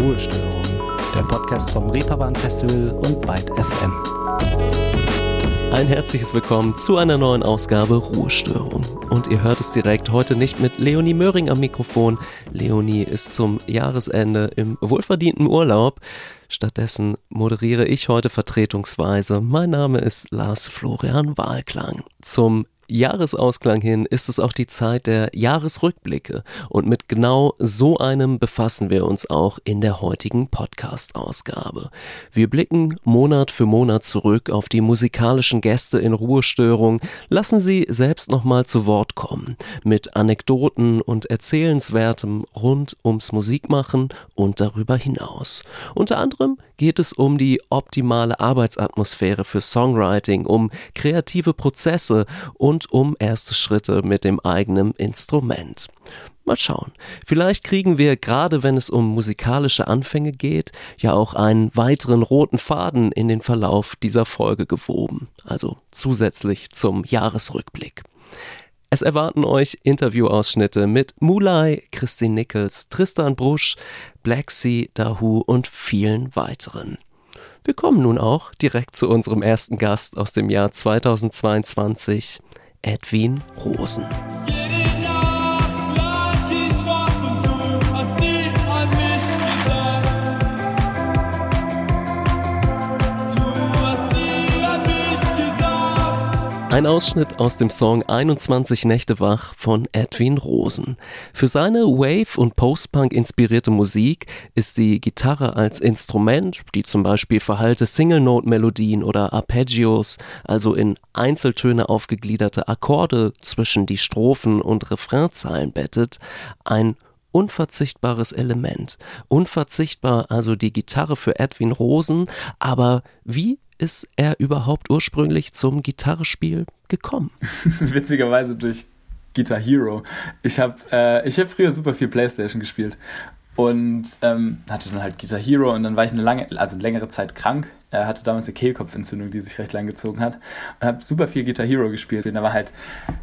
Ruhestörung, der Podcast vom Reeperbahn Festival und Byte FM. Ein herzliches Willkommen zu einer neuen Ausgabe Ruhestörung. Und ihr hört es direkt heute nicht mit Leonie Möhring am Mikrofon. Leonie ist zum Jahresende im wohlverdienten Urlaub. Stattdessen moderiere ich heute vertretungsweise. Mein Name ist Lars Florian Wahlklang. Zum Jahresausklang hin ist es auch die Zeit der Jahresrückblicke und mit genau so einem befassen wir uns auch in der heutigen Podcast-Ausgabe. Wir blicken Monat für Monat zurück auf die musikalischen Gäste in Ruhestörung, lassen sie selbst nochmal zu Wort kommen, mit Anekdoten und Erzählenswertem rund ums Musikmachen und darüber hinaus. Unter anderem geht es um die optimale Arbeitsatmosphäre für Songwriting, um kreative Prozesse und um erste Schritte mit dem eigenen Instrument. Mal schauen. Vielleicht kriegen wir, gerade wenn es um musikalische Anfänge geht, ja auch einen weiteren roten Faden in den Verlauf dieser Folge gewoben. Also zusätzlich zum Jahresrückblick. Es erwarten euch Interviewausschnitte mit Mulai, Christine Nichols, Tristan Brusch, Black Sea, Dahu und vielen weiteren. Wir kommen nun auch direkt zu unserem ersten Gast aus dem Jahr 2022, Edwin Rosen. Ein Ausschnitt aus dem Song 21 Nächte wach von Edwin Rosen. Für seine Wave- und Post-Punk inspirierte Musik ist die Gitarre als Instrument, die zum Beispiel verhallte Single-Note-Melodien oder Arpeggios, also in Einzeltöne aufgegliederte Akkorde zwischen die Strophen und Refrainzeilen bettet, ein unverzichtbares Element. Unverzichtbar also die Gitarre für Edwin Rosen, aber wie ist er überhaupt ursprünglich zum Gitarrespiel gekommen? Witzigerweise durch Guitar Hero. Ich habe äh, hab früher super viel Playstation gespielt und ähm, hatte dann halt Guitar Hero und dann war ich eine lange, also längere Zeit krank. Er hatte damals eine Kehlkopfentzündung, die sich recht lang gezogen hat und habe super viel Guitar Hero gespielt. Und da war halt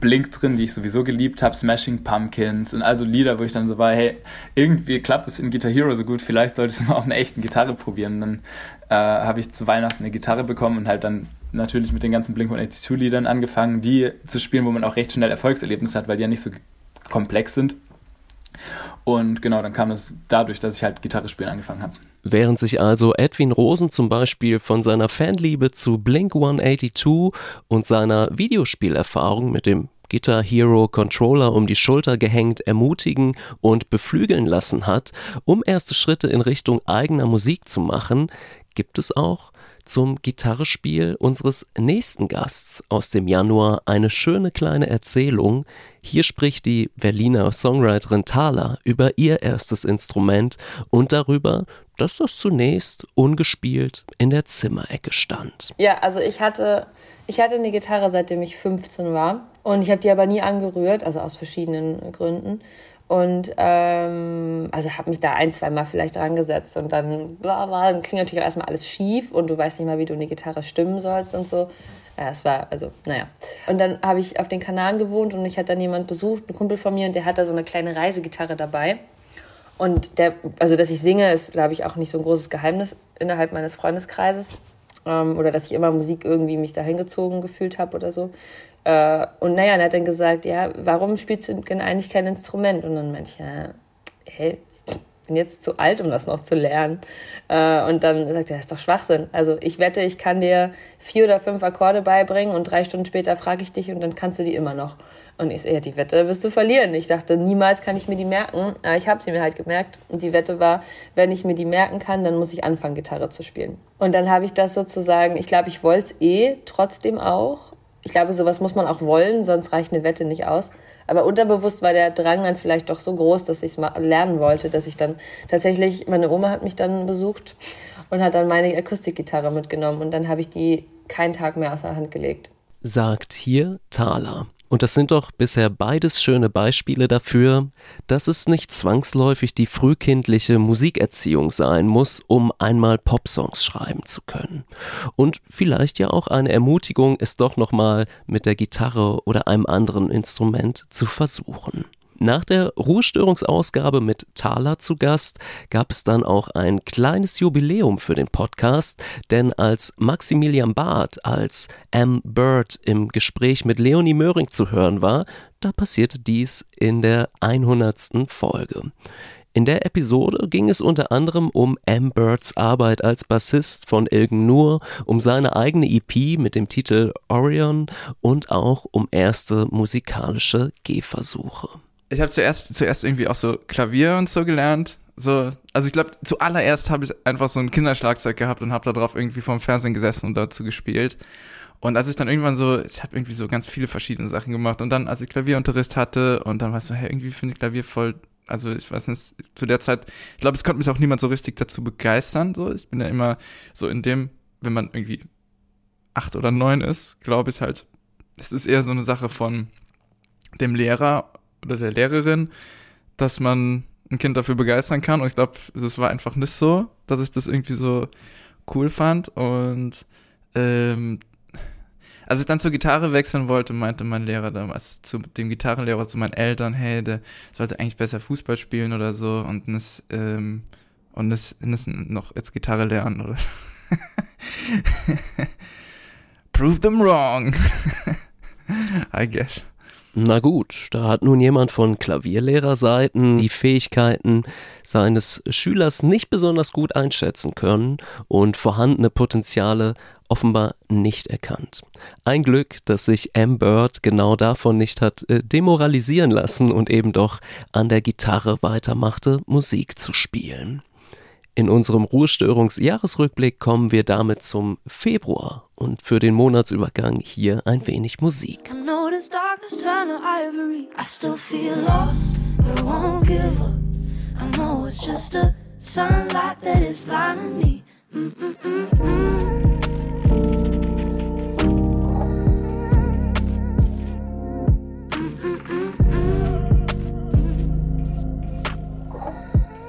Blink drin, die ich sowieso geliebt habe, Smashing Pumpkins und also Lieder, wo ich dann so war, hey, irgendwie klappt es in Guitar Hero so gut, vielleicht sollte ich mal auf einer echten Gitarre probieren. Und dann äh, habe ich zu Weihnachten eine Gitarre bekommen und halt dann natürlich mit den ganzen Blink 182 Liedern angefangen, die zu spielen, wo man auch recht schnell Erfolgserlebnisse hat, weil die ja nicht so komplex sind. Und genau, dann kam es dadurch, dass ich halt Gitarre spielen angefangen habe. Während sich also Edwin Rosen zum Beispiel von seiner Fanliebe zu Blink 182 und seiner Videospielerfahrung mit dem Guitar Hero Controller um die Schulter gehängt ermutigen und beflügeln lassen hat, um erste Schritte in Richtung eigener Musik zu machen, gibt es auch zum Gitarrespiel unseres nächsten Gasts aus dem Januar eine schöne kleine Erzählung. Hier spricht die Berliner Songwriterin Thala über ihr erstes Instrument und darüber, dass das zunächst ungespielt in der Zimmerecke stand. Ja, also ich hatte, ich hatte eine Gitarre, seitdem ich 15 war. Und ich habe die aber nie angerührt, also aus verschiedenen Gründen. Und ähm, also habe mich da ein, zwei Mal vielleicht dran gesetzt und dann, bla, bla, dann klingt natürlich auch erstmal alles schief und du weißt nicht mal, wie du eine Gitarre stimmen sollst und so. Ja, es war, also, naja. Und dann habe ich auf den Kanaren gewohnt und mich hat dann jemand besucht, ein Kumpel von mir, und der hat da so eine kleine Reisegitarre dabei. Und der, also dass ich singe, ist, glaube ich, auch nicht so ein großes Geheimnis innerhalb meines Freundeskreises. Ähm, oder dass ich immer Musik irgendwie mich dahin gezogen gefühlt habe oder so. Äh, und naja, er hat dann gesagt, ja, warum spielst du denn eigentlich kein Instrument? Und dann meinte ich, ja, hey, bin jetzt zu alt, um das noch zu lernen. Äh, und dann sagt er, das ist doch Schwachsinn. Also ich wette, ich kann dir vier oder fünf Akkorde beibringen und drei Stunden später frage ich dich und dann kannst du die immer noch. Und ich so, ja, die Wette wirst du verlieren. Ich dachte, niemals kann ich mir die merken. Aber ich habe sie mir halt gemerkt. Und die Wette war, wenn ich mir die merken kann, dann muss ich anfangen, Gitarre zu spielen. Und dann habe ich das sozusagen, ich glaube, ich wollte es eh trotzdem auch ich glaube, sowas muss man auch wollen, sonst reicht eine Wette nicht aus. Aber unterbewusst war der Drang dann vielleicht doch so groß, dass ich es mal lernen wollte, dass ich dann tatsächlich, meine Oma hat mich dann besucht und hat dann meine Akustikgitarre mitgenommen und dann habe ich die keinen Tag mehr aus der Hand gelegt. Sagt hier Thaler. Und das sind doch bisher beides schöne Beispiele dafür, dass es nicht zwangsläufig die frühkindliche Musikerziehung sein muss, um einmal Popsongs schreiben zu können. Und vielleicht ja auch eine Ermutigung, es doch nochmal mit der Gitarre oder einem anderen Instrument zu versuchen. Nach der Ruhestörungsausgabe mit Thaler zu Gast gab es dann auch ein kleines Jubiläum für den Podcast, denn als Maximilian Barth als M. Bird im Gespräch mit Leonie Möhring zu hören war, da passierte dies in der 100. Folge. In der Episode ging es unter anderem um M. Birds Arbeit als Bassist von Ilgen Nur, um seine eigene EP mit dem Titel Orion und auch um erste musikalische Gehversuche. Ich habe zuerst, zuerst irgendwie auch so Klavier und so gelernt. So, also ich glaube, zuallererst habe ich einfach so ein Kinderschlagzeug gehabt und habe darauf irgendwie vorm Fernsehen gesessen und dazu gespielt. Und als ich dann irgendwann so, ich habe irgendwie so ganz viele verschiedene Sachen gemacht und dann, als ich Klavierunterricht hatte und dann war es so, hey, irgendwie finde ich Klavier voll also ich weiß nicht, zu der Zeit, ich glaube, es konnte mich auch niemand so richtig dazu begeistern. So, ich bin ja immer so in dem, wenn man irgendwie acht oder neun ist, glaube ich halt, es ist eher so eine Sache von dem Lehrer oder der Lehrerin, dass man ein Kind dafür begeistern kann. Und ich glaube, es war einfach nicht so, dass ich das irgendwie so cool fand. Und ähm, als ich dann zur Gitarre wechseln wollte, meinte mein Lehrer damals zu dem Gitarrenlehrer, zu meinen Eltern, hey, der sollte eigentlich besser Fußball spielen oder so und das, ähm, und das, das noch jetzt Gitarre lernen oder. Prove them wrong. I guess. Na gut, da hat nun jemand von Klavierlehrerseiten die Fähigkeiten seines Schülers nicht besonders gut einschätzen können und vorhandene Potenziale offenbar nicht erkannt. Ein Glück, dass sich M. Bird genau davon nicht hat äh, demoralisieren lassen und eben doch an der Gitarre weitermachte, Musik zu spielen. In unserem Ruhestörungsjahresrückblick kommen wir damit zum Februar und für den Monatsübergang hier ein wenig Musik.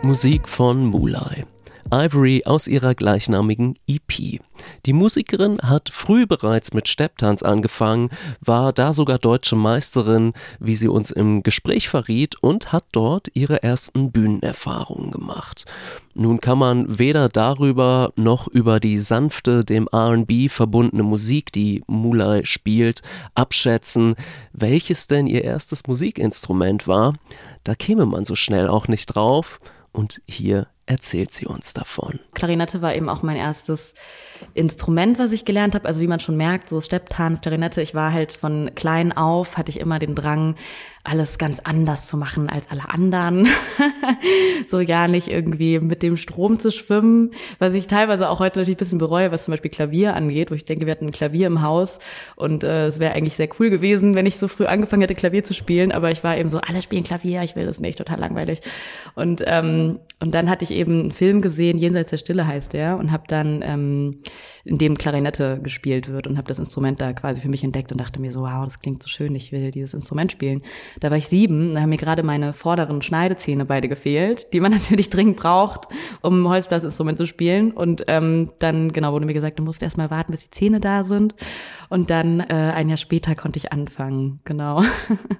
Musik von Mulai. Ivory aus ihrer gleichnamigen EP. Die Musikerin hat früh bereits mit Stepptanz angefangen, war da sogar deutsche Meisterin, wie sie uns im Gespräch verriet, und hat dort ihre ersten Bühnenerfahrungen gemacht. Nun kann man weder darüber noch über die sanfte, dem RB verbundene Musik, die Mulai spielt, abschätzen, welches denn ihr erstes Musikinstrument war. Da käme man so schnell auch nicht drauf und hier erzählt sie uns davon. Klarinette war eben auch mein erstes Instrument, was ich gelernt habe. Also wie man schon merkt, so Stepptanz, Klarinette. Ich war halt von klein auf, hatte ich immer den Drang, alles ganz anders zu machen als alle anderen. so ja nicht irgendwie mit dem Strom zu schwimmen, was ich teilweise auch heute natürlich ein bisschen bereue, was zum Beispiel Klavier angeht, wo ich denke, wir hatten ein Klavier im Haus und äh, es wäre eigentlich sehr cool gewesen, wenn ich so früh angefangen hätte, Klavier zu spielen, aber ich war eben so, alle spielen Klavier, ich will das nicht, total langweilig. Und, ähm, und dann hatte ich eben einen Film gesehen, Jenseits der Stille heißt der, und habe dann, ähm, in dem Klarinette gespielt wird und habe das Instrument da quasi für mich entdeckt und dachte mir so, wow, das klingt so schön, ich will dieses Instrument spielen. Da war ich sieben, da haben mir gerade meine vorderen Schneidezähne beide gefehlt, die man natürlich dringend braucht, um Holzblasinstrument zu spielen. Und ähm, dann, genau, wurde mir gesagt, du musst erst mal warten, bis die Zähne da sind. Und dann äh, ein Jahr später konnte ich anfangen, genau.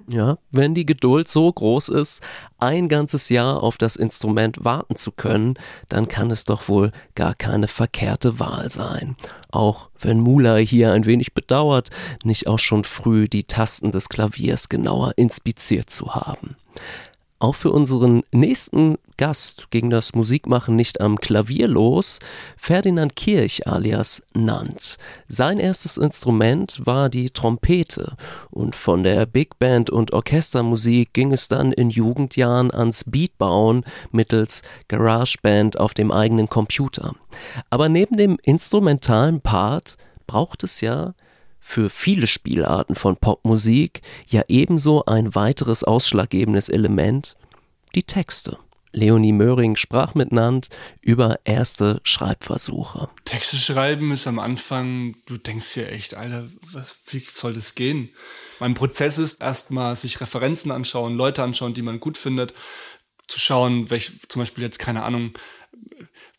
Ja, wenn die Geduld so groß ist, ein ganzes Jahr auf das Instrument warten zu können, dann kann es doch wohl gar keine verkehrte Wahl sein. Auch wenn Mulai hier ein wenig bedauert, nicht auch schon früh die Tasten des Klaviers genauer inspiziert zu haben. Auch für unseren nächsten Gast ging das Musikmachen nicht am Klavier los. Ferdinand Kirch alias Nant. Sein erstes Instrument war die Trompete und von der Big Band und Orchestermusik ging es dann in Jugendjahren ans Beatbauen mittels GarageBand auf dem eigenen Computer. Aber neben dem instrumentalen Part braucht es ja für viele Spielarten von Popmusik ja ebenso ein weiteres ausschlaggebendes Element, die Texte. Leonie Möhring sprach mit Nant über erste Schreibversuche. Texte schreiben ist am Anfang, du denkst dir echt, Alter, wie soll das gehen? Mein Prozess ist erstmal sich Referenzen anschauen, Leute anschauen, die man gut findet, zu schauen, welche, zum Beispiel jetzt, keine Ahnung,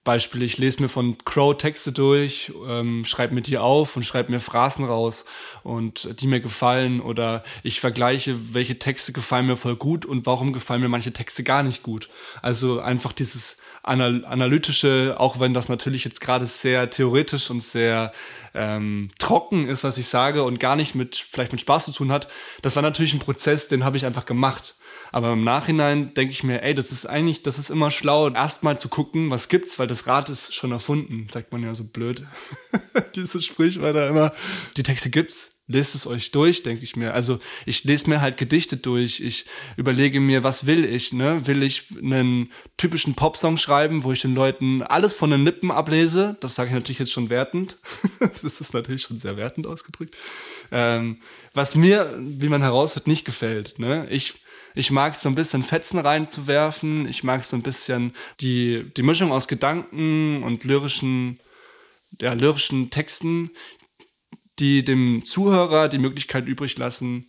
Beispiel, ich lese mir von Crow Texte durch, ähm, schreibe mir die auf und schreibe mir Phrasen raus und die mir gefallen oder ich vergleiche, welche Texte gefallen mir voll gut und warum gefallen mir manche Texte gar nicht gut. Also einfach dieses anal analytische, auch wenn das natürlich jetzt gerade sehr theoretisch und sehr ähm, trocken ist, was ich sage und gar nicht mit vielleicht mit Spaß zu tun hat, das war natürlich ein Prozess, den habe ich einfach gemacht. Aber im Nachhinein denke ich mir, ey, das ist eigentlich, das ist immer schlau, erstmal zu gucken, was gibt's, weil das Rad ist schon erfunden, sagt man ja so blöd. Dieses Sprichwörter immer. Die Texte gibt's, lest es euch durch, denke ich mir. Also ich lese mir halt Gedichte durch. Ich überlege mir, was will ich? Ne? Will ich einen typischen Popsong schreiben, wo ich den Leuten alles von den Lippen ablese? Das sage ich natürlich jetzt schon wertend. das ist natürlich schon sehr wertend ausgedrückt. Ähm, was mir, wie man heraus hat, nicht gefällt. Ne? Ich ich mag so ein bisschen Fetzen reinzuwerfen. Ich mag so ein bisschen die, die Mischung aus Gedanken und lyrischen, ja, lyrischen Texten, die dem Zuhörer die Möglichkeit übrig lassen,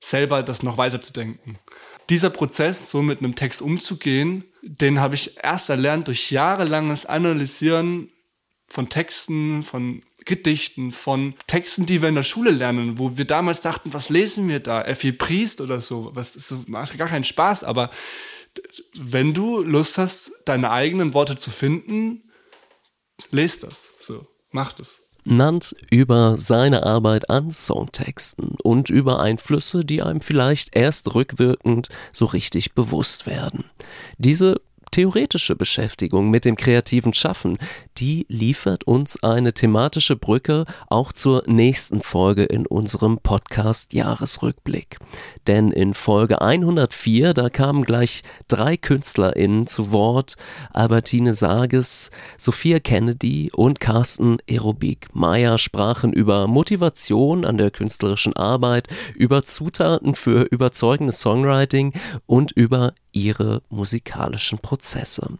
selber das noch weiterzudenken. Dieser Prozess, so mit einem Text umzugehen, den habe ich erst erlernt durch jahrelanges Analysieren von Texten, von Gedichten, von Texten, die wir in der Schule lernen, wo wir damals dachten, was lesen wir da? Effi Priest oder so. Was das macht gar keinen Spaß, aber wenn du Lust hast, deine eigenen Worte zu finden, lest das. So, mach das. Nannt über seine Arbeit an Songtexten und über Einflüsse, die einem vielleicht erst rückwirkend so richtig bewusst werden. Diese theoretische Beschäftigung mit dem kreativen Schaffen, die liefert uns eine thematische Brücke auch zur nächsten Folge in unserem Podcast Jahresrückblick. Denn in Folge 104, da kamen gleich drei KünstlerInnen zu Wort, Albertine Sages, Sophia Kennedy und Carsten Aerobik Meyer sprachen über Motivation an der künstlerischen Arbeit, über Zutaten für überzeugendes Songwriting und über ihre musikalischen Prozesse.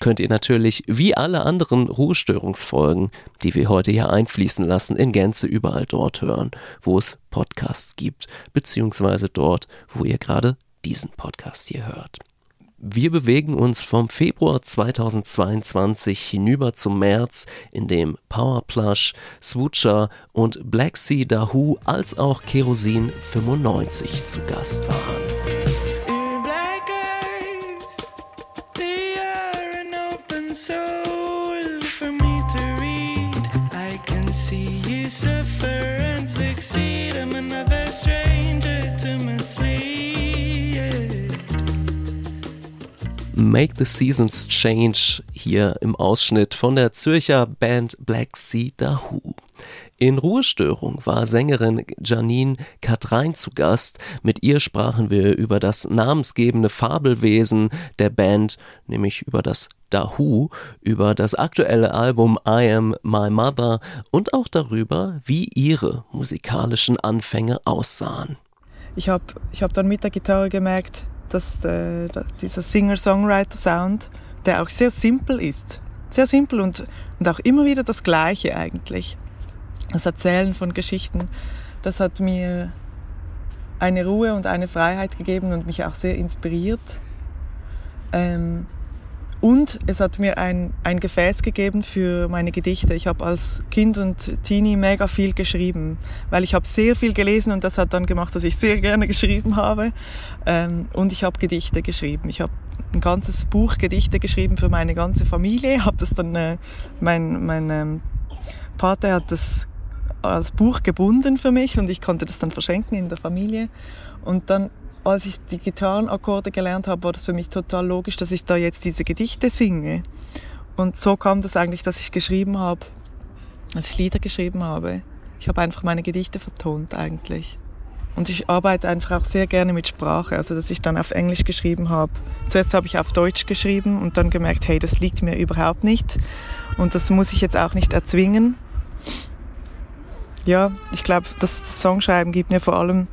Könnt ihr natürlich wie alle anderen Ruhestörungsfolgen, die wir heute hier einfließen lassen, in Gänze überall dort hören, wo es Podcasts gibt, beziehungsweise dort, wo ihr gerade diesen Podcast hier hört. Wir bewegen uns vom Februar 2022 hinüber zum März, in dem Powerplush, Swoocher und Black Sea Dahoo als auch Kerosin 95 zu Gast waren. Make the Seasons Change hier im Ausschnitt von der Zürcher Band Black Sea Dahoo. In Ruhestörung war Sängerin Janine Katrein zu Gast. Mit ihr sprachen wir über das namensgebende Fabelwesen der Band, nämlich über das Dahoo, über das aktuelle Album I Am My Mother und auch darüber, wie ihre musikalischen Anfänge aussahen. Ich habe ich hab dann mit der Gitarre gemerkt, dass äh, dieser Singer-Songwriter-Sound, der auch sehr simpel ist, sehr simpel und, und auch immer wieder das Gleiche eigentlich. Das Erzählen von Geschichten, das hat mir eine Ruhe und eine Freiheit gegeben und mich auch sehr inspiriert. Ähm, und es hat mir ein, ein Gefäß gegeben für meine Gedichte. Ich habe als Kind und Teenie mega viel geschrieben, weil ich habe sehr viel gelesen und das hat dann gemacht, dass ich sehr gerne geschrieben habe. Ähm, und ich habe Gedichte geschrieben. Ich habe ein ganzes Buch Gedichte geschrieben für meine ganze Familie. Habe das dann, äh, mein, mein ähm, Vater hat das als Buch gebunden für mich und ich konnte das dann verschenken in der Familie. Und dann als ich die Gitarrenakkorde gelernt habe, war das für mich total logisch, dass ich da jetzt diese Gedichte singe. Und so kam das eigentlich, dass ich geschrieben habe, dass ich Lieder geschrieben habe. Ich habe einfach meine Gedichte vertont eigentlich. Und ich arbeite einfach auch sehr gerne mit Sprache, also dass ich dann auf Englisch geschrieben habe. Zuerst habe ich auf Deutsch geschrieben und dann gemerkt, hey, das liegt mir überhaupt nicht. Und das muss ich jetzt auch nicht erzwingen. Ja, ich glaube, das Songschreiben gibt mir vor allem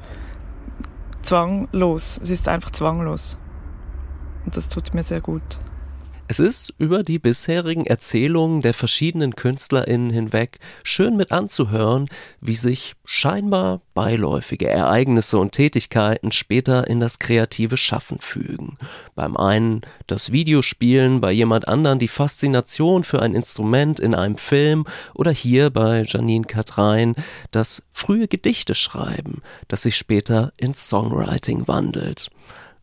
zwanglos. Es ist einfach zwanglos. Und das tut mir sehr gut. Es ist über die bisherigen Erzählungen der verschiedenen KünstlerInnen hinweg schön mit anzuhören, wie sich scheinbar beiläufige Ereignisse und Tätigkeiten später in das kreative Schaffen fügen. Beim einen das Videospielen, bei jemand anderen die Faszination für ein Instrument in einem Film oder hier bei Janine Katrein das frühe Gedichte schreiben, das sich später in Songwriting wandelt.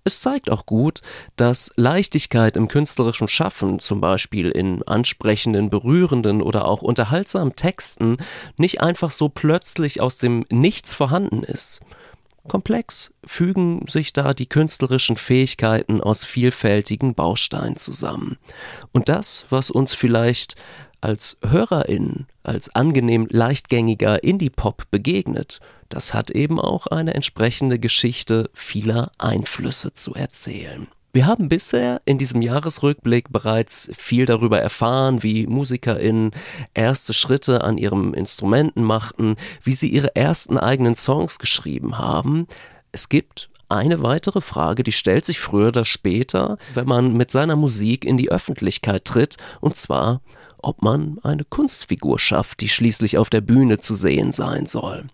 Es zeigt auch gut, dass Leichtigkeit im künstlerischen Schaffen, zum Beispiel in ansprechenden, berührenden oder auch unterhaltsamen Texten, nicht einfach so plötzlich aus dem Nichts vorhanden ist. Komplex fügen sich da die künstlerischen Fähigkeiten aus vielfältigen Bausteinen zusammen. Und das, was uns vielleicht als HörerInnen, als angenehm leichtgängiger Indie-Pop begegnet, das hat eben auch eine entsprechende Geschichte vieler Einflüsse zu erzählen. Wir haben bisher in diesem Jahresrückblick bereits viel darüber erfahren, wie MusikerInnen erste Schritte an ihren Instrumenten machten, wie sie ihre ersten eigenen Songs geschrieben haben. Es gibt eine weitere Frage, die stellt sich früher oder später, wenn man mit seiner Musik in die Öffentlichkeit tritt, und zwar, ob man eine Kunstfigur schafft, die schließlich auf der Bühne zu sehen sein soll.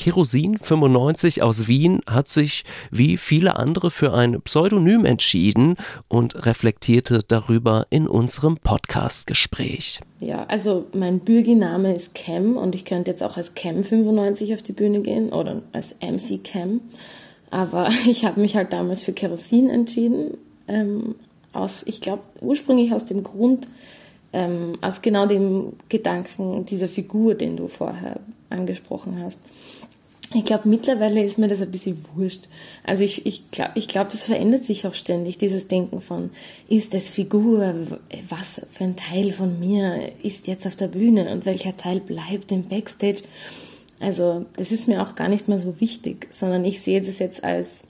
Kerosin 95 aus Wien hat sich wie viele andere für ein Pseudonym entschieden und reflektierte darüber in unserem Podcast-Gespräch. Ja, also mein Bürginame ist Cam und ich könnte jetzt auch als Cam 95 auf die Bühne gehen oder als MC Cam. Aber ich habe mich halt damals für Kerosin entschieden. Ähm, aus, ich glaube, ursprünglich aus dem Grund, ähm, aus genau dem Gedanken dieser Figur, den du vorher angesprochen hast. Ich glaube, mittlerweile ist mir das ein bisschen wurscht. Also ich, ich glaube, ich glaub, das verändert sich auch ständig, dieses Denken von, ist es Figur, was für ein Teil von mir ist jetzt auf der Bühne und welcher Teil bleibt im Backstage. Also das ist mir auch gar nicht mehr so wichtig, sondern ich sehe das jetzt als,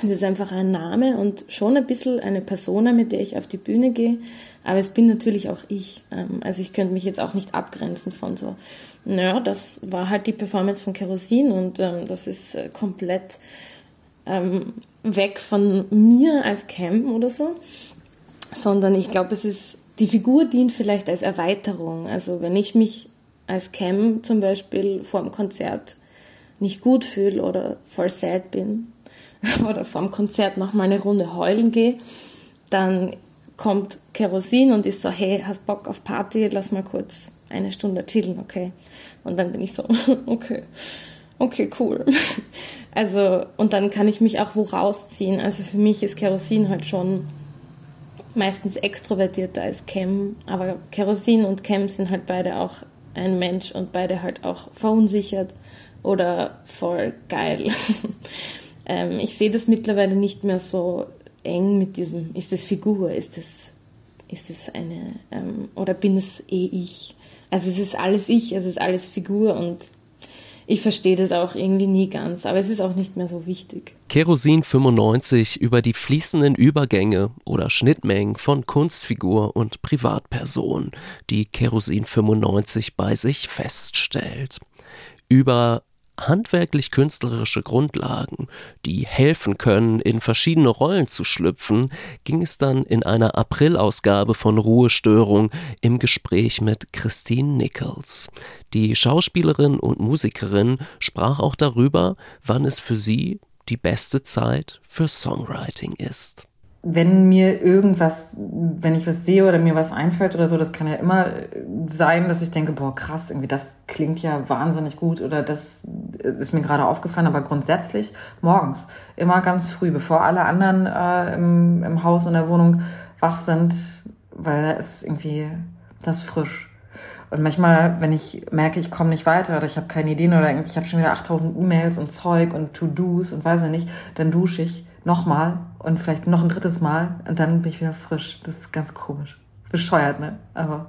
es ist einfach ein Name und schon ein bisschen eine Persona, mit der ich auf die Bühne gehe, aber es bin natürlich auch ich. Ähm, also ich könnte mich jetzt auch nicht abgrenzen von so naja, das war halt die Performance von Kerosin und ähm, das ist äh, komplett ähm, weg von mir als Cam oder so, sondern ich glaube, es ist, die Figur dient vielleicht als Erweiterung. Also wenn ich mich als Cam zum Beispiel vor dem Konzert nicht gut fühle oder voll sad bin oder vor dem Konzert noch mal eine Runde heulen gehe, dann kommt Kerosin und ist so, hey, hast Bock auf Party, lass mal kurz eine Stunde chillen, okay. Und dann bin ich so, okay, okay, cool. Also, und dann kann ich mich auch wo rausziehen. Also für mich ist Kerosin halt schon meistens extrovertierter als Cam, aber Kerosin und Cam sind halt beide auch ein Mensch und beide halt auch verunsichert oder voll geil. ähm, ich sehe das mittlerweile nicht mehr so eng mit diesem, ist es Figur, ist es, ist es eine, ähm, oder bin es eh ich? Also es ist alles ich, es ist alles Figur und ich verstehe das auch irgendwie nie ganz, aber es ist auch nicht mehr so wichtig. Kerosin 95 über die fließenden Übergänge oder Schnittmengen von Kunstfigur und Privatperson, die Kerosin 95 bei sich feststellt. Über handwerklich-künstlerische Grundlagen, die helfen können, in verschiedene Rollen zu schlüpfen, ging es dann in einer Aprilausgabe von Ruhestörung im Gespräch mit Christine Nichols. Die Schauspielerin und Musikerin sprach auch darüber, wann es für sie die beste Zeit für Songwriting ist wenn mir irgendwas, wenn ich was sehe oder mir was einfällt oder so, das kann ja immer sein, dass ich denke, boah, krass, irgendwie das klingt ja wahnsinnig gut oder das ist mir gerade aufgefallen, aber grundsätzlich morgens, immer ganz früh, bevor alle anderen äh, im, im Haus und der Wohnung wach sind, weil da ist irgendwie das frisch. Und manchmal, wenn ich merke, ich komme nicht weiter oder ich habe keine Ideen oder ich habe schon wieder 8000 E-Mails und Zeug und To-Dos und weiß ich nicht, dann dusche ich nochmal und vielleicht noch ein drittes Mal und dann bin ich wieder frisch. Das ist ganz komisch. Ist bescheuert, ne? Aber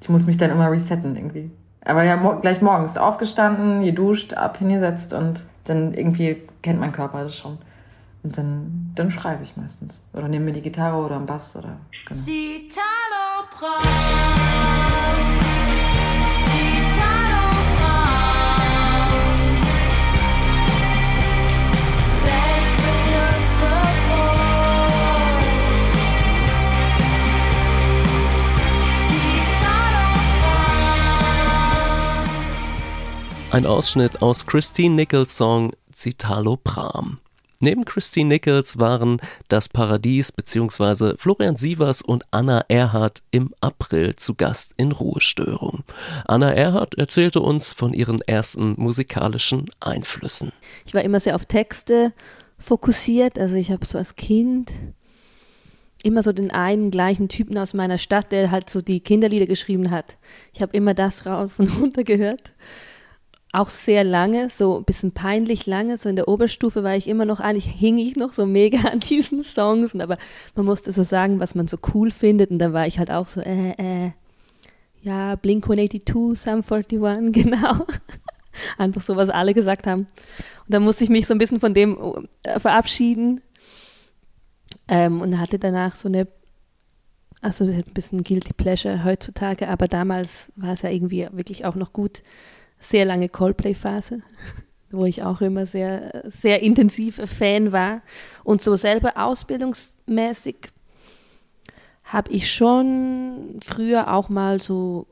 ich muss mich dann immer resetten irgendwie. Aber ja, mo gleich morgens aufgestanden, geduscht, ab, hingesetzt und dann irgendwie kennt mein Körper das schon. Und dann, dann schreibe ich meistens. Oder nehme mir die Gitarre oder einen Bass oder. Genau. Ein Ausschnitt aus Christine Nichols Song Citalo Pram. Neben Christine Nichols waren Das Paradies bzw. Florian Sievers und Anna Erhardt im April zu Gast in Ruhestörung. Anna Erhardt erzählte uns von ihren ersten musikalischen Einflüssen. Ich war immer sehr auf Texte fokussiert, also ich habe so als Kind immer so den einen gleichen Typen aus meiner Stadt, der halt so die Kinderlieder geschrieben hat. Ich habe immer das rauf und runter gehört auch sehr lange, so ein bisschen peinlich lange, so in der Oberstufe war ich immer noch, eigentlich hing ich noch so mega an diesen Songs, und aber man musste so sagen, was man so cool findet. Und da war ich halt auch so, äh, äh, ja, Blink-182, Sum 41, genau. Einfach so, was alle gesagt haben. Und da musste ich mich so ein bisschen von dem äh, verabschieden. Ähm, und hatte danach so eine, also das ist ein bisschen Guilty Pleasure heutzutage, aber damals war es ja irgendwie wirklich auch noch gut, sehr lange Coldplay-Phase, wo ich auch immer sehr, sehr intensiv Fan war. Und so selber ausbildungsmäßig habe ich schon früher auch mal so,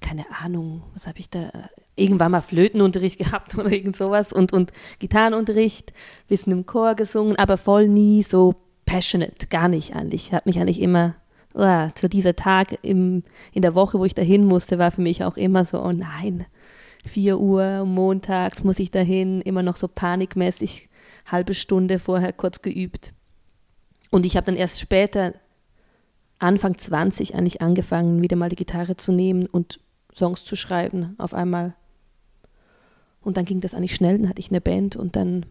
keine Ahnung, was habe ich da, irgendwann mal Flötenunterricht gehabt oder irgend sowas und, und Gitarrenunterricht, bisschen im Chor gesungen, aber voll nie so passionate, gar nicht eigentlich. Ich habe mich eigentlich immer, oh, zu dieser Tag im, in der Woche, wo ich dahin musste, war für mich auch immer so, oh nein, 4 Uhr montags muss ich dahin, immer noch so panikmäßig, halbe Stunde vorher kurz geübt. Und ich habe dann erst später, Anfang 20 eigentlich angefangen, wieder mal die Gitarre zu nehmen und Songs zu schreiben auf einmal. Und dann ging das eigentlich schnell, dann hatte ich eine Band und dann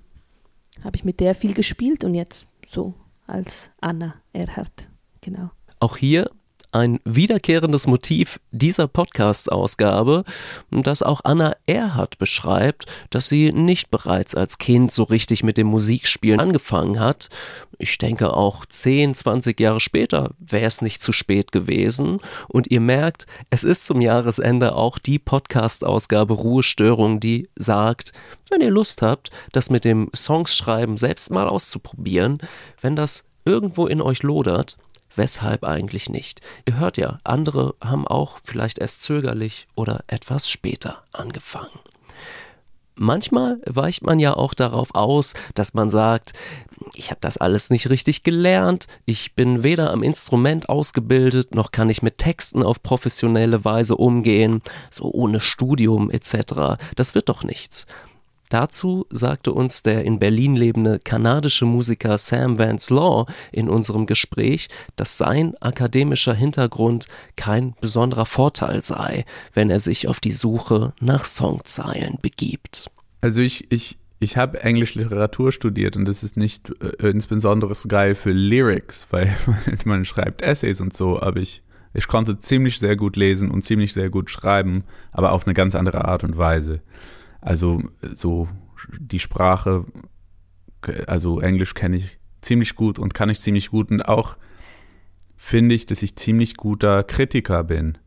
habe ich mit der viel gespielt und jetzt so als Anna Erhardt, genau. Auch hier ein wiederkehrendes Motiv dieser Podcast-Ausgabe, das auch Anna Erhardt beschreibt, dass sie nicht bereits als Kind so richtig mit dem Musikspielen angefangen hat. Ich denke auch 10, 20 Jahre später wäre es nicht zu spät gewesen. Und ihr merkt, es ist zum Jahresende auch die Podcast-Ausgabe Ruhestörung, die sagt, wenn ihr Lust habt, das mit dem Songschreiben selbst mal auszuprobieren, wenn das irgendwo in euch lodert, Weshalb eigentlich nicht? Ihr hört ja, andere haben auch vielleicht erst zögerlich oder etwas später angefangen. Manchmal weicht man ja auch darauf aus, dass man sagt, ich habe das alles nicht richtig gelernt, ich bin weder am Instrument ausgebildet, noch kann ich mit Texten auf professionelle Weise umgehen, so ohne Studium etc. Das wird doch nichts. Dazu sagte uns der in Berlin lebende kanadische Musiker Sam Vance Law in unserem Gespräch, dass sein akademischer Hintergrund kein besonderer Vorteil sei, wenn er sich auf die Suche nach Songzeilen begibt. Also ich, ich, ich habe Englisch Literatur studiert und das ist nicht äh, insbesondere geil für Lyrics, weil man schreibt Essays und so, aber ich, ich konnte ziemlich sehr gut lesen und ziemlich sehr gut schreiben, aber auf eine ganz andere Art und Weise. Also so die Sprache, also Englisch kenne ich ziemlich gut und kann ich ziemlich gut und auch finde ich, dass ich ziemlich guter Kritiker bin.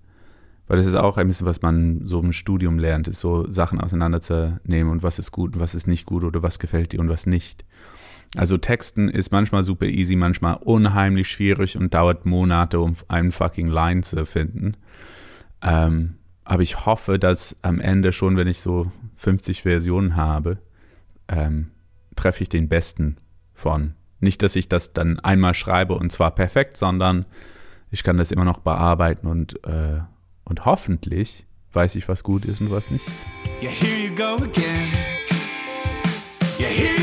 Weil das ist auch ein bisschen, was man so im Studium lernt, ist so Sachen auseinanderzunehmen und was ist gut und was ist nicht gut oder was gefällt dir und was nicht. Also Texten ist manchmal super easy, manchmal unheimlich schwierig und dauert Monate, um einen fucking Line zu finden. Ähm, aber ich hoffe, dass am Ende schon, wenn ich so 50 Versionen habe, ähm, treffe ich den besten von. Nicht, dass ich das dann einmal schreibe und zwar perfekt, sondern ich kann das immer noch bearbeiten und, äh, und hoffentlich weiß ich, was gut ist und was nicht. Yeah, here you go again. Yeah, here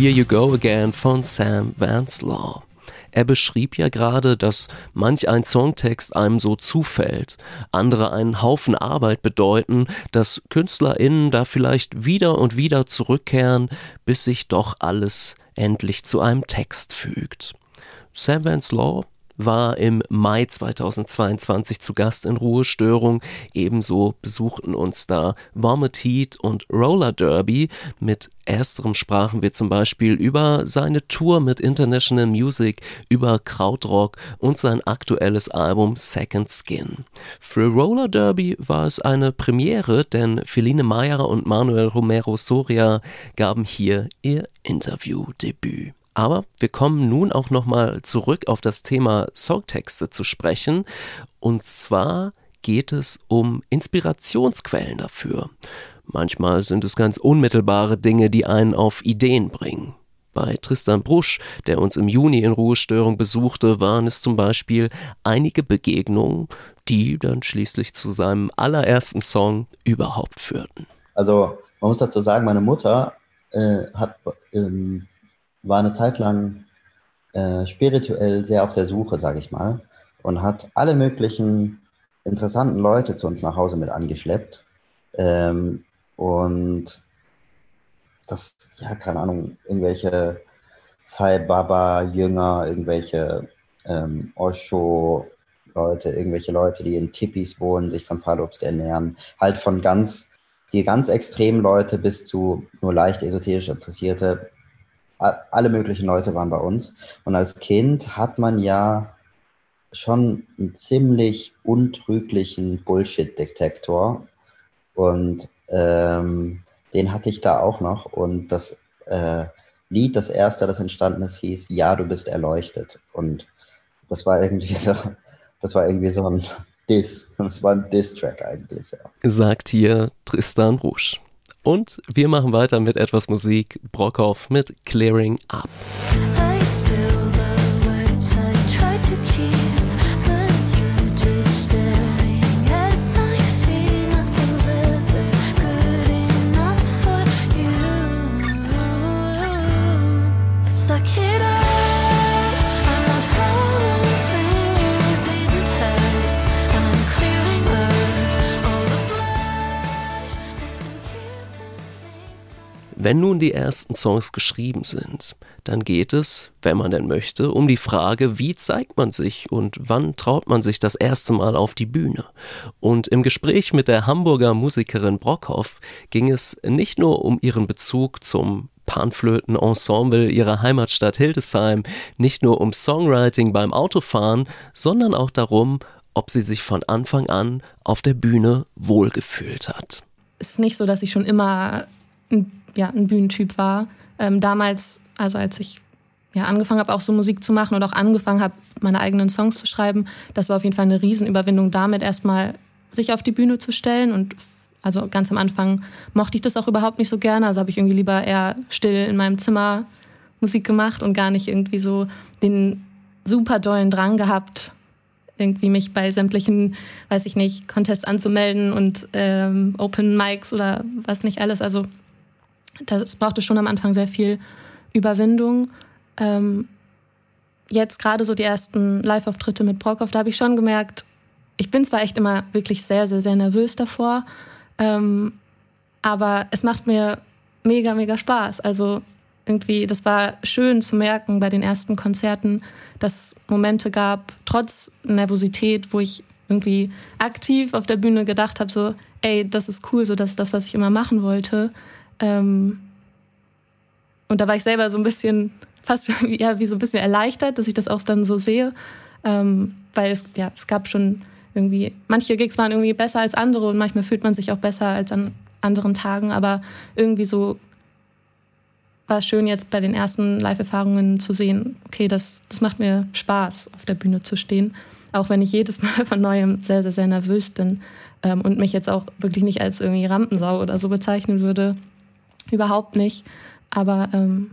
Here You Go Again von Sam Vanslaw. Er beschrieb ja gerade, dass manch ein Songtext einem so zufällt, andere einen Haufen Arbeit bedeuten, dass KünstlerInnen da vielleicht wieder und wieder zurückkehren, bis sich doch alles endlich zu einem Text fügt. Sam Vance Law war im Mai 2022 zu Gast in Ruhestörung. Ebenso besuchten uns da Vomit Heat und Roller Derby. Mit ersterem sprachen wir zum Beispiel über seine Tour mit International Music, über Krautrock und sein aktuelles Album Second Skin. Für Roller Derby war es eine Premiere, denn Feline Meyer und Manuel Romero Soria gaben hier ihr Interviewdebüt. Aber wir kommen nun auch nochmal zurück auf das Thema Songtexte zu sprechen. Und zwar geht es um Inspirationsquellen dafür. Manchmal sind es ganz unmittelbare Dinge, die einen auf Ideen bringen. Bei Tristan Brusch, der uns im Juni in Ruhestörung besuchte, waren es zum Beispiel einige Begegnungen, die dann schließlich zu seinem allerersten Song überhaupt führten. Also man muss dazu sagen, meine Mutter äh, hat, ähm, war eine Zeit lang äh, spirituell sehr auf der Suche, sage ich mal, und hat alle möglichen interessanten Leute zu uns nach Hause mit angeschleppt. Ähm, und das, ja, keine Ahnung, irgendwelche Sai Baba-Jünger, irgendwelche ähm, Osho-Leute, irgendwelche Leute, die in Tippis wohnen, sich von Fallobst ernähren, halt von ganz, die ganz extremen Leute bis zu nur leicht esoterisch Interessierte. Alle möglichen Leute waren bei uns. Und als Kind hat man ja schon einen ziemlich untrüglichen Bullshit-Detektor. Und ähm, den hatte ich da auch noch. Und das äh, Lied, das erste, das entstanden ist, hieß Ja, du bist erleuchtet. Und das war irgendwie so, das war irgendwie so ein Diss. Das war ein Diss-Track eigentlich. Ja. Sagt hier Tristan Rouge. Und wir machen weiter mit etwas Musik. Brockhoff mit Clearing Up. Wenn nun die ersten Songs geschrieben sind, dann geht es, wenn man denn möchte, um die Frage, wie zeigt man sich und wann traut man sich das erste Mal auf die Bühne. Und im Gespräch mit der Hamburger Musikerin Brockhoff ging es nicht nur um ihren Bezug zum Panflöten-Ensemble ihrer Heimatstadt Hildesheim, nicht nur um Songwriting beim Autofahren, sondern auch darum, ob sie sich von Anfang an auf der Bühne wohlgefühlt hat. Es ist nicht so, dass ich schon immer ein ja, ein Bühnentyp war. Ähm, damals, also als ich ja, angefangen habe, auch so Musik zu machen und auch angefangen habe, meine eigenen Songs zu schreiben, das war auf jeden Fall eine Riesenüberwindung, damit erstmal sich auf die Bühne zu stellen. Und also ganz am Anfang mochte ich das auch überhaupt nicht so gerne. Also habe ich irgendwie lieber eher still in meinem Zimmer Musik gemacht und gar nicht irgendwie so den super dollen Drang gehabt, irgendwie mich bei sämtlichen, weiß ich nicht, Contests anzumelden und ähm, Open Mics oder was nicht alles. Also das brauchte schon am Anfang sehr viel Überwindung. Ähm, jetzt gerade so die ersten Live-Auftritte mit Brockhoff, da habe ich schon gemerkt, ich bin zwar echt immer wirklich sehr, sehr, sehr nervös davor, ähm, aber es macht mir mega, mega Spaß. Also irgendwie, das war schön zu merken bei den ersten Konzerten, dass es Momente gab, trotz Nervosität, wo ich irgendwie aktiv auf der Bühne gedacht habe, so, ey, das ist cool, so das ist das, was ich immer machen wollte. Ähm, und da war ich selber so ein bisschen, fast ja, wie so ein bisschen erleichtert, dass ich das auch dann so sehe. Ähm, weil es, ja, es gab schon irgendwie, manche Gigs waren irgendwie besser als andere und manchmal fühlt man sich auch besser als an anderen Tagen, aber irgendwie so war es schön, jetzt bei den ersten Live-Erfahrungen zu sehen, okay, das, das macht mir Spaß, auf der Bühne zu stehen. Auch wenn ich jedes Mal von neuem sehr, sehr, sehr nervös bin ähm, und mich jetzt auch wirklich nicht als irgendwie Rampensau oder so bezeichnen würde. Überhaupt nicht. Aber ähm,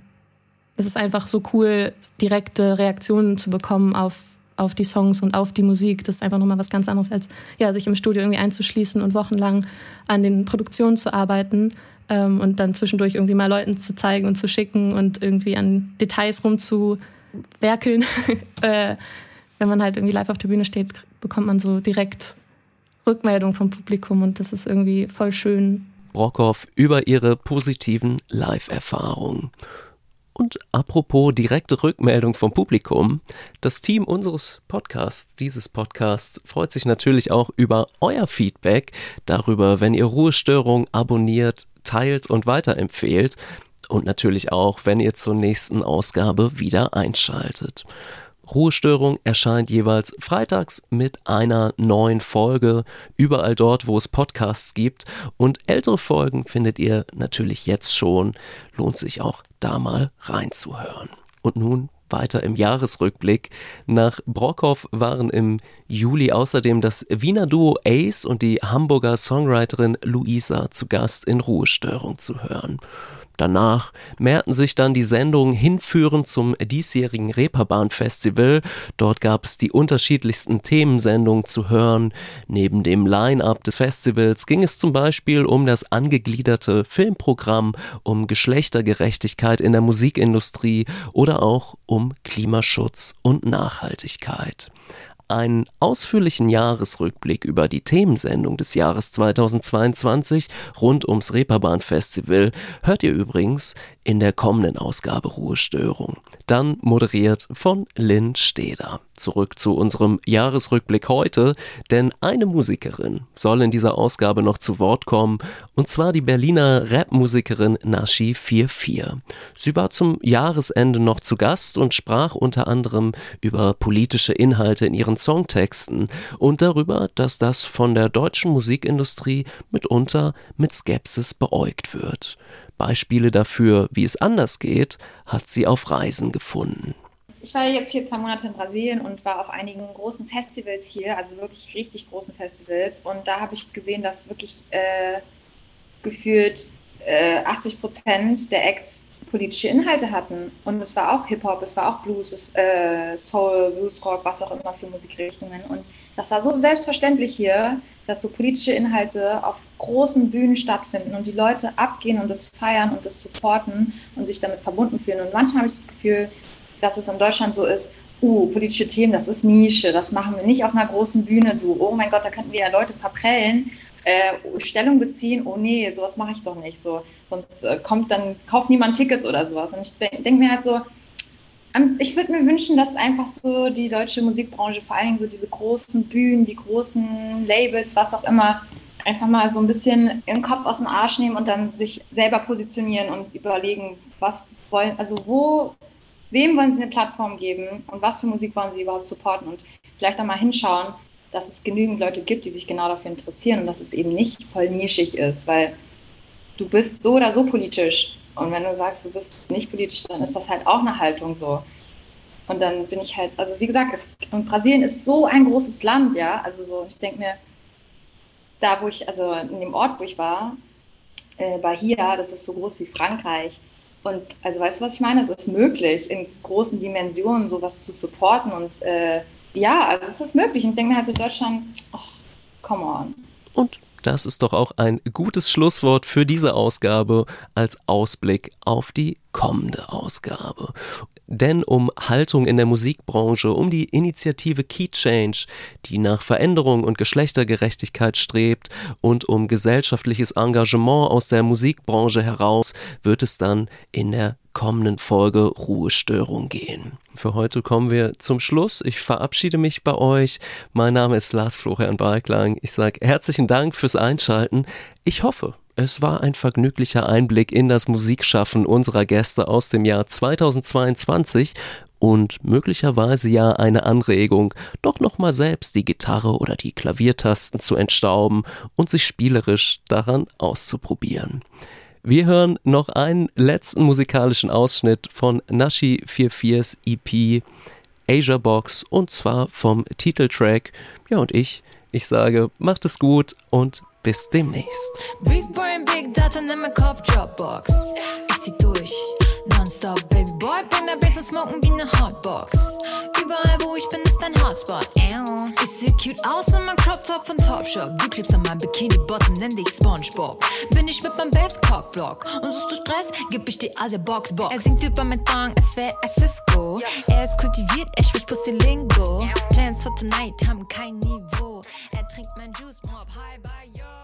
es ist einfach so cool, direkte Reaktionen zu bekommen auf, auf die Songs und auf die Musik. Das ist einfach nochmal was ganz anderes, als ja, sich im Studio irgendwie einzuschließen und wochenlang an den Produktionen zu arbeiten ähm, und dann zwischendurch irgendwie mal Leuten zu zeigen und zu schicken und irgendwie an Details rumzuwerkeln. äh, wenn man halt irgendwie live auf der Bühne steht, bekommt man so direkt Rückmeldung vom Publikum und das ist irgendwie voll schön Brockhoff über ihre positiven Live-Erfahrungen. Und apropos direkte Rückmeldung vom Publikum, das Team unseres Podcasts, dieses Podcasts, freut sich natürlich auch über euer Feedback, darüber, wenn ihr Ruhestörung abonniert, teilt und weiterempfehlt und natürlich auch, wenn ihr zur nächsten Ausgabe wieder einschaltet. Ruhestörung erscheint jeweils freitags mit einer neuen Folge, überall dort, wo es Podcasts gibt. Und ältere Folgen findet ihr natürlich jetzt schon. Lohnt sich auch da mal reinzuhören. Und nun weiter im Jahresrückblick. Nach Brockhoff waren im Juli außerdem das Wiener Duo Ace und die Hamburger Songwriterin Luisa zu Gast in Ruhestörung zu hören. Danach mehrten sich dann die Sendungen hinführend zum diesjährigen Reeperbahn-Festival. Dort gab es die unterschiedlichsten Themensendungen zu hören. Neben dem Line-up des Festivals ging es zum Beispiel um das angegliederte Filmprogramm, um Geschlechtergerechtigkeit in der Musikindustrie oder auch um Klimaschutz und Nachhaltigkeit. Einen ausführlichen Jahresrückblick über die Themensendung des Jahres 2022 rund ums Reeperbahn Festival hört ihr übrigens in der kommenden Ausgabe Ruhestörung. Dann moderiert von Lynn Steder. Zurück zu unserem Jahresrückblick heute, denn eine Musikerin soll in dieser Ausgabe noch zu Wort kommen, und zwar die Berliner Rapmusikerin Nashi 44. Sie war zum Jahresende noch zu Gast und sprach unter anderem über politische Inhalte in ihren Songtexten und darüber, dass das von der deutschen Musikindustrie mitunter mit Skepsis beäugt wird. Beispiele dafür, wie es anders geht, hat sie auf Reisen gefunden. Ich war jetzt hier zwei Monate in Brasilien und war auf einigen großen Festivals hier, also wirklich richtig großen Festivals. Und da habe ich gesehen, dass wirklich äh, gefühlt äh, 80 Prozent der Acts politische Inhalte hatten. Und es war auch Hip-Hop, es war auch Blues, es, äh, Soul, Blues, Rock, was auch immer für Musikrichtungen. Und das war so selbstverständlich hier, dass so politische Inhalte auf großen Bühnen stattfinden und die Leute abgehen und das feiern und das supporten und sich damit verbunden fühlen. Und manchmal habe ich das Gefühl, dass es in Deutschland so ist, uh, politische Themen, das ist Nische, das machen wir nicht auf einer großen Bühne, du, oh mein Gott, da könnten wir ja Leute verprellen, äh, Stellung beziehen, oh nee, sowas mache ich doch nicht, so, sonst äh, kommt dann, kauft niemand Tickets oder sowas. Und ich denke denk mir halt so, ich würde mir wünschen, dass einfach so die deutsche Musikbranche, vor allen Dingen so diese großen Bühnen, die großen Labels, was auch immer, einfach mal so ein bisschen ihren Kopf aus dem Arsch nehmen und dann sich selber positionieren und überlegen, was wollen, also wo, wem wollen sie eine Plattform geben und was für Musik wollen sie überhaupt supporten und vielleicht auch mal hinschauen, dass es genügend Leute gibt, die sich genau dafür interessieren und dass es eben nicht voll nischig ist, weil du bist so oder so politisch und wenn du sagst, du bist nicht politisch, dann ist das halt auch eine Haltung so. Und dann bin ich halt, also wie gesagt, es, und Brasilien ist so ein großes Land, ja. Also so, ich denke mir, da wo ich, also in dem Ort, wo ich war, äh, Bahia, das ist so groß wie Frankreich. Und also weißt du, was ich meine? Es ist möglich, in großen Dimensionen sowas zu supporten. Und äh, ja, also es ist möglich. Und ich denke mir halt so Deutschland, oh, come on. Und das ist doch auch ein gutes Schlusswort für diese Ausgabe als Ausblick auf die kommende Ausgabe. Denn um Haltung in der Musikbranche, um die Initiative Key Change, die nach Veränderung und Geschlechtergerechtigkeit strebt, und um gesellschaftliches Engagement aus der Musikbranche heraus, wird es dann in der kommenden Folge Ruhestörung gehen. Für heute kommen wir zum Schluss. Ich verabschiede mich bei euch. Mein Name ist Lars Florian Balklang. Ich sage herzlichen Dank fürs Einschalten. Ich hoffe, es war ein vergnüglicher Einblick in das Musikschaffen unserer Gäste aus dem Jahr 2022 und möglicherweise ja eine Anregung, doch nochmal selbst die Gitarre oder die Klaviertasten zu entstauben und sich spielerisch daran auszuprobieren. Wir hören noch einen letzten musikalischen Ausschnitt von Nashi 44's EP Asia Box und zwar vom Titeltrack. Ja, und ich, ich sage, macht es gut und bis demnächst. Big Brain, Big Data, nimm mein Kopf, Dropbox. Ich zieh durch, nonstop, Baby Boy, bring dein Brain zum Smoken wie ne Hotbox. Überall, wo ich bin, ist dein Hotspot. Ich seh cute aus in meinem Crop Top von Topshop. Du klebst an meinem Bikini Bottom, nenn dich Spongebob. Bin ich mit meinem Babes Cockblock. Und suchst du Stress, gib ich dir Asia Box Box. Er singt über mein Dong, als wär er Cisco. Er ist kultiviert, er spricht Pussy Lingo. Plans for tonight haben kein Niveau. Er trinkt mein Juice, Mob, high by yo.